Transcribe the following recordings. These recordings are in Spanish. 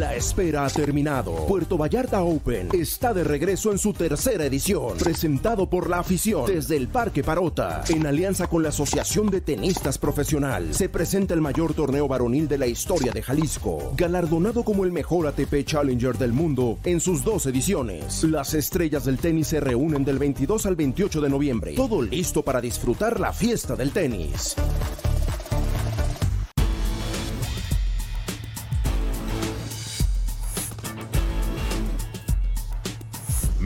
La espera ha terminado. Puerto Vallarta Open está de regreso en su tercera edición, presentado por la afición desde el Parque Parota, en alianza con la Asociación de Tenistas Profesional. Se presenta el mayor torneo varonil de la historia de Jalisco, galardonado como el mejor ATP Challenger del mundo en sus dos ediciones. Las estrellas del tenis se reúnen del 22 al 28 de noviembre. Todo listo para disfrutar la fiesta del tenis.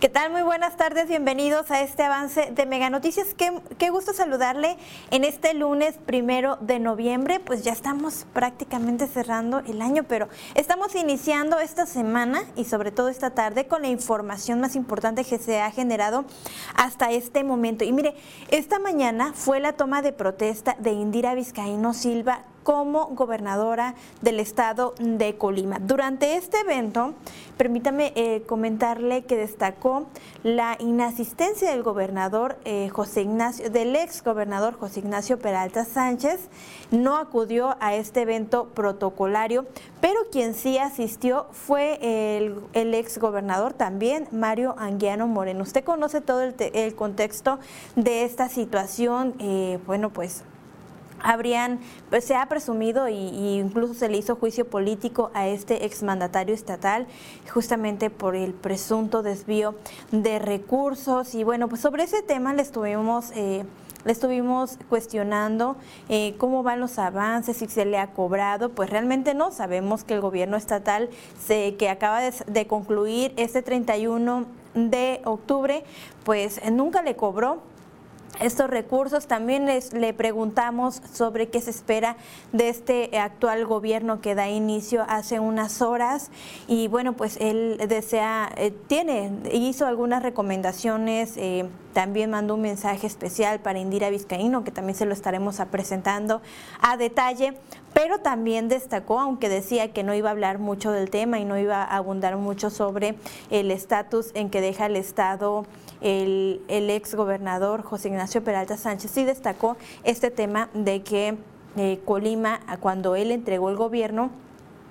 ¿Qué tal? Muy buenas tardes, bienvenidos a este avance de Mega Noticias. Qué, gusto saludarle en este lunes primero de noviembre. Pues ya estamos prácticamente cerrando el año, pero estamos iniciando esta semana y sobre todo esta tarde con la información más importante que se ha generado hasta este momento. Y mire, esta mañana fue la toma de protesta de Indira Vizcaíno Silva como gobernadora del estado de Colima. Durante este evento, permítame eh, comentarle que destacó la inasistencia del gobernador eh, José Ignacio, del ex gobernador José Ignacio Peralta Sánchez, no acudió a este evento protocolario, pero quien sí asistió fue el, ex gobernador también, Mario Anguiano Moreno. Usted conoce todo el, contexto de esta situación, eh, bueno, pues habrían, pues se ha presumido y, incluso se le hizo juicio político a este exmandatario estatal justamente por el presunto desvío de recursos y bueno, pues sobre ese tema le estuvimos... Eh, le estuvimos cuestionando eh, cómo van los avances, si se le ha cobrado, pues realmente no. Sabemos que el gobierno estatal se, que acaba de, de concluir este 31 de octubre, pues nunca le cobró estos recursos. También les, le preguntamos sobre qué se espera de este actual gobierno que da inicio hace unas horas y bueno, pues él desea, eh, tiene, hizo algunas recomendaciones, eh, también mandó un mensaje especial para Indira Vizcaíno, que también se lo estaremos presentando a detalle, pero también destacó, aunque decía que no iba a hablar mucho del tema y no iba a abundar mucho sobre el estatus en que deja el Estado el, el ex gobernador José Ignacio Peralta Sánchez sí destacó este tema de que eh, Colima, cuando él entregó el gobierno,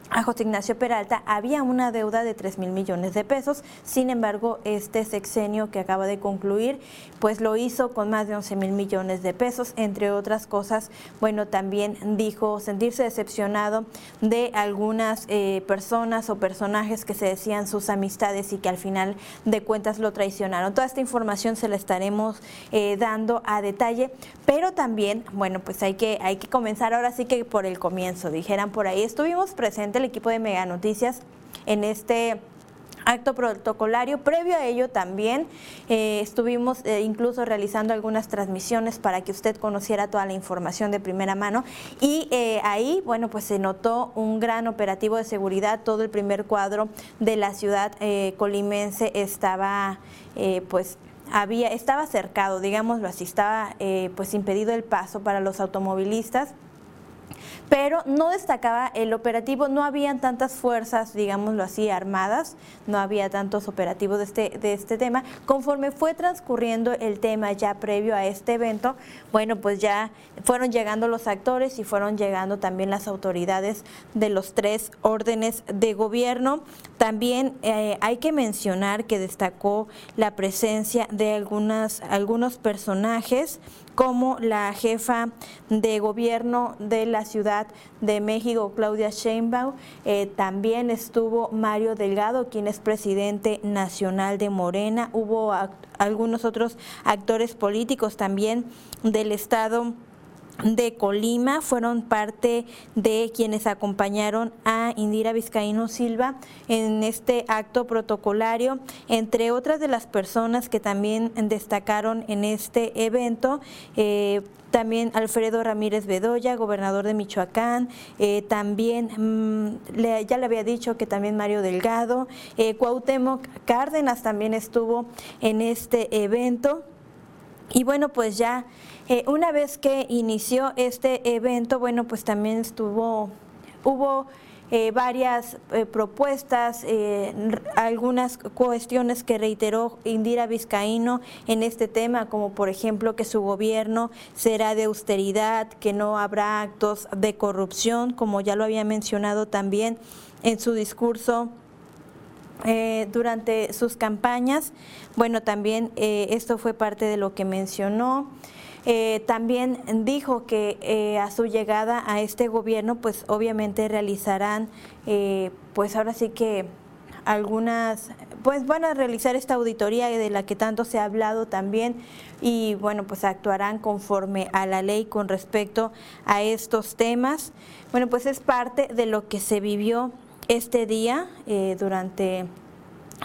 a José Ignacio Peralta había una deuda de 3 mil millones de pesos. Sin embargo, este sexenio que acaba de concluir, pues lo hizo con más de 11 mil millones de pesos. Entre otras cosas, bueno, también dijo sentirse decepcionado de algunas eh, personas o personajes que se decían sus amistades y que al final de cuentas lo traicionaron. Toda esta información se la estaremos eh, dando a detalle, pero también, bueno, pues hay que, hay que comenzar ahora sí que por el comienzo, dijeran por ahí. Estuvimos presentes el equipo de Mega Noticias en este acto protocolario. Previo a ello también eh, estuvimos eh, incluso realizando algunas transmisiones para que usted conociera toda la información de primera mano y eh, ahí, bueno, pues se notó un gran operativo de seguridad. Todo el primer cuadro de la ciudad colimense estaba, pues había estaba cercado, digámoslo así, estaba pues impedido el paso para los automovilistas pero no destacaba el operativo, no habían tantas fuerzas, digámoslo así, armadas, no había tantos operativos de este, de este tema. Conforme fue transcurriendo el tema ya previo a este evento, bueno, pues ya fueron llegando los actores y fueron llegando también las autoridades de los tres órdenes de gobierno. También eh, hay que mencionar que destacó la presencia de algunas, algunos personajes como la jefa de gobierno de la Ciudad de México, Claudia Sheinbaum. Eh, también estuvo Mario Delgado, quien es presidente nacional de Morena. Hubo algunos otros actores políticos también del Estado de Colima fueron parte de quienes acompañaron a Indira Vizcaíno Silva en este acto protocolario, entre otras de las personas que también destacaron en este evento. Eh, también Alfredo Ramírez Bedoya, gobernador de Michoacán, eh, también mm, ya le había dicho que también Mario Delgado, eh, Cuauhtémoc Cárdenas también estuvo en este evento. Y bueno, pues ya eh, una vez que inició este evento, bueno, pues también estuvo, hubo eh, varias eh, propuestas, eh, algunas cuestiones que reiteró Indira Vizcaíno en este tema, como por ejemplo que su gobierno será de austeridad, que no habrá actos de corrupción, como ya lo había mencionado también en su discurso. Durante sus campañas. Bueno, también esto fue parte de lo que mencionó. Eh, también dijo que eh, a su llegada a este gobierno, pues obviamente realizarán, eh, pues ahora sí que algunas, pues van a realizar esta auditoría de la que tanto se ha hablado también y bueno, pues actuarán conforme a la ley con respecto a estos temas. Bueno, pues es parte de lo que se vivió este día durante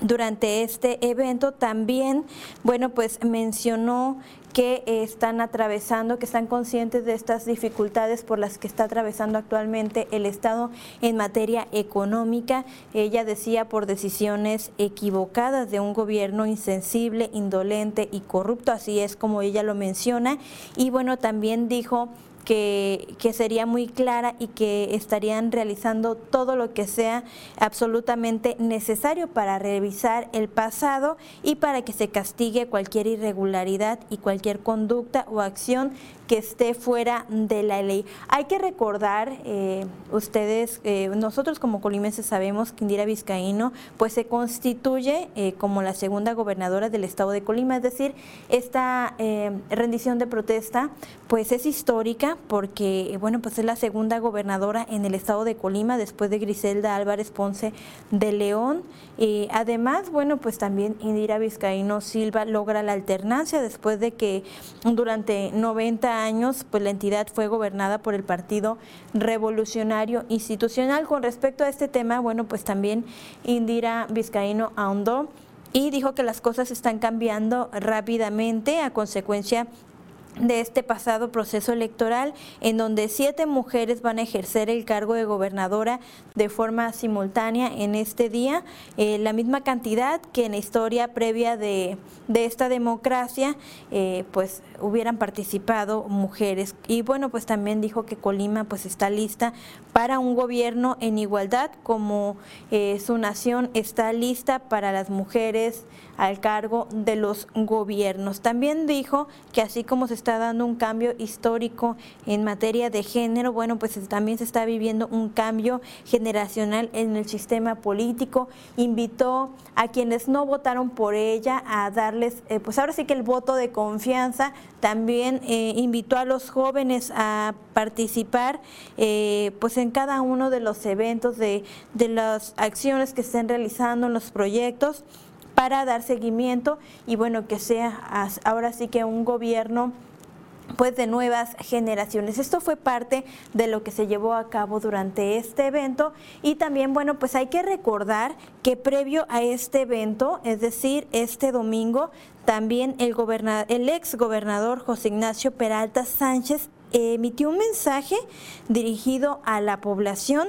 durante este evento también, bueno, pues mencionó que están atravesando, que están conscientes de estas dificultades por las que está atravesando actualmente el Estado en materia económica. Ella decía por decisiones equivocadas de un gobierno insensible, indolente y corrupto, así es como ella lo menciona. Y bueno, también dijo que, que, sería muy clara y que estarían realizando todo lo que sea absolutamente necesario para revisar el pasado y para que se castigue cualquier irregularidad y cualquier conducta o acción que esté fuera de la ley. Hay que recordar, eh, ustedes, eh, nosotros como colimenses sabemos que Indira Vizcaíno pues se constituye eh, como la segunda gobernadora del estado de Colima, es decir, esta rendición de protesta pues es histórica porque bueno pues es la segunda gobernadora en el estado de Colima después de Griselda Álvarez Ponce de León. y además, bueno pues también Indira Vizcaíno Silva logra la alternancia después de que durante 90 años, pues la entidad fue gobernada por el Partido Revolucionario Institucional. Con respecto a este tema, bueno, pues también Indira Vizcaíno ahondó y dijo que las cosas están cambiando rápidamente a consecuencia de este pasado proceso electoral en donde siete mujeres van a ejercer el cargo de gobernadora de forma simultánea en este día, eh, la misma cantidad que en la historia previa de, esta democracia, eh, pues hubieran participado mujeres. Y bueno, pues también dijo que Colima pues está lista para un gobierno en igualdad, como eh, su nación está lista para las mujeres al cargo de los gobiernos. También dijo que así como se está dando un cambio histórico en materia de género, bueno, pues también se está viviendo un cambio generacional en el sistema político. Invitó a quienes no votaron por ella a darles, eh, pues ahora sí que el voto de confianza. También eh, invitó a los jóvenes a participar eh, pues en cada uno de los eventos, de, de las acciones que estén realizando en los proyectos para dar seguimiento y bueno, que sea ahora sí que un gobierno pues de nuevas generaciones. Esto fue parte de lo que se llevó a cabo durante este evento y también, bueno, pues hay que recordar que previo a este evento, es decir, este domingo, también el, el ex gobernador José Ignacio Peralta Sánchez emitió un mensaje dirigido a la población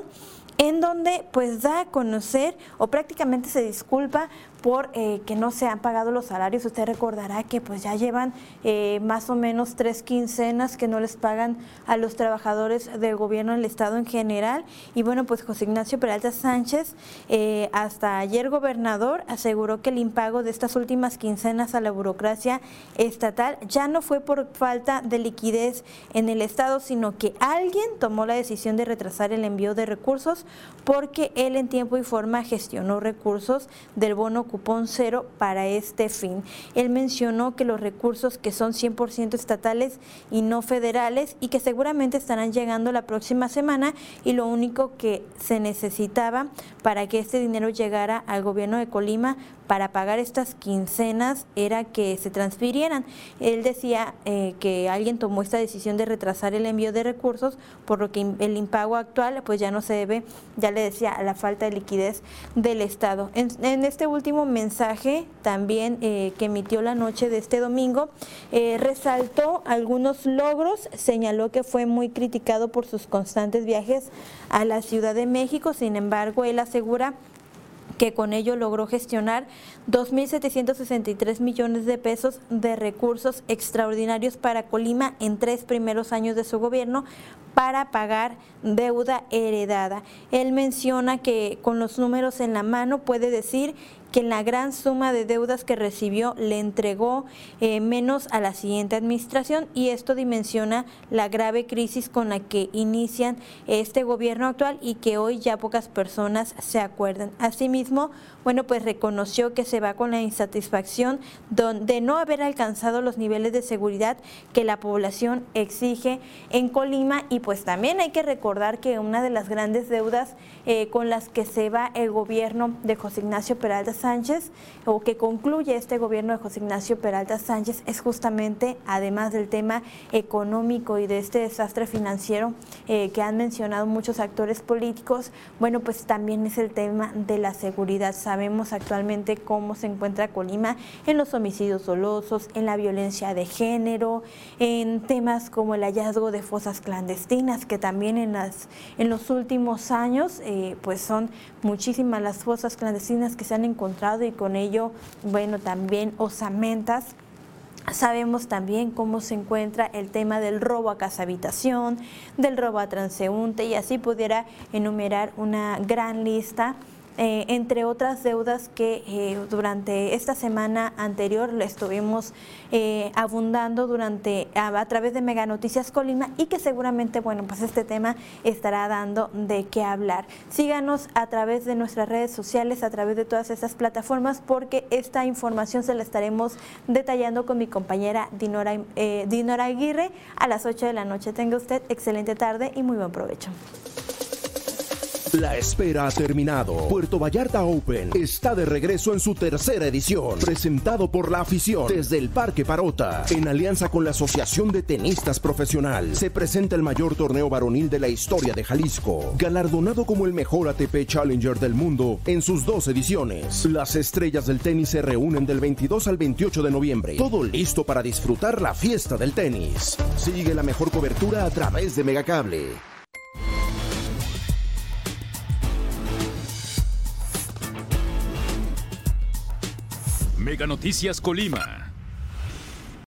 en donde pues da a conocer o prácticamente se disculpa por eh, que no se han pagado los salarios. Usted recordará que pues ya llevan eh, más o menos tres quincenas que no les pagan a los trabajadores del gobierno del Estado en general. Y bueno, pues José Ignacio Peralta Sánchez, eh, hasta ayer gobernador, aseguró que el impago de estas últimas quincenas a la burocracia estatal ya no fue por falta de liquidez en el Estado, sino que alguien tomó la decisión de retrasar el envío de recursos porque él en tiempo y forma gestionó recursos del bono cupón cero para este fin. Él mencionó que los recursos que son 100% estatales y no federales y que seguramente estarán llegando la próxima semana y lo único que se necesitaba para que este dinero llegara al gobierno de Colima para pagar estas quincenas era que se transfirieran. Él decía eh, que alguien tomó esta decisión de retrasar el envío de recursos, por lo que el impago actual pues ya no se debe, ya le decía, a la falta de liquidez del Estado. En, este último mensaje también eh, que emitió la noche de este domingo, eh, resaltó algunos logros, señaló que fue muy criticado por sus constantes viajes a la Ciudad de México, sin embargo, él asegura que con ello logró gestionar 2.763 millones de pesos de recursos extraordinarios para Colima en tres primeros años de su gobierno para pagar deuda heredada. Él menciona que con los números en la mano puede decir que en la gran suma de deudas que recibió le entregó eh, menos a la siguiente administración y esto dimensiona la grave crisis con la que inician este gobierno actual y que hoy ya pocas personas se acuerdan. Asimismo, bueno, pues reconoció que se va con la insatisfacción de no haber alcanzado los niveles de seguridad que la población exige en Colima y pues también hay que recordar que una de las grandes deudas eh, con las que se va el gobierno de José Ignacio Peralta Sánchez o que concluye este gobierno de José Ignacio Peralta Sánchez es justamente, además del tema económico y de este desastre financiero eh, que han mencionado muchos actores políticos, bueno, pues también es el tema de la seguridad. Sabemos actualmente cómo se encuentra Colima en los homicidios dolosos, en la violencia de género, en temas como el hallazgo de fosas clandestinas, que también en, las, en los últimos años eh, pues son muchísimas las fosas clandestinas que se han encontrado y con ello, bueno, también osamentas. Sabemos también cómo se encuentra el tema del robo a casa habitación, del robo a transeúnte y así pudiera enumerar una gran lista eh, entre otras deudas que eh, durante esta semana anterior le estuvimos eh, abundando durante a, través de Mega Noticias Colima y que seguramente, bueno, pues este tema estará dando de qué hablar. Síganos a través de nuestras redes sociales, a través de todas esas plataformas, porque esta información se la estaremos detallando con mi compañera Dinora, Dinora Aguirre a las 8 de la noche. Tenga usted excelente tarde y muy buen provecho. La espera ha terminado. Puerto Vallarta Open está de regreso en su tercera edición, presentado por la afición desde el Parque Parota, en alianza con la Asociación de Tenistas Profesional. Se presenta el mayor torneo varonil de la historia de Jalisco, galardonado como el mejor ATP Challenger del mundo en sus dos ediciones. Las estrellas del tenis se reúnen del 22 al 28 de noviembre. Todo listo para disfrutar la fiesta del tenis. Sigue la mejor cobertura a través de Megacable. Mega Noticias Colima.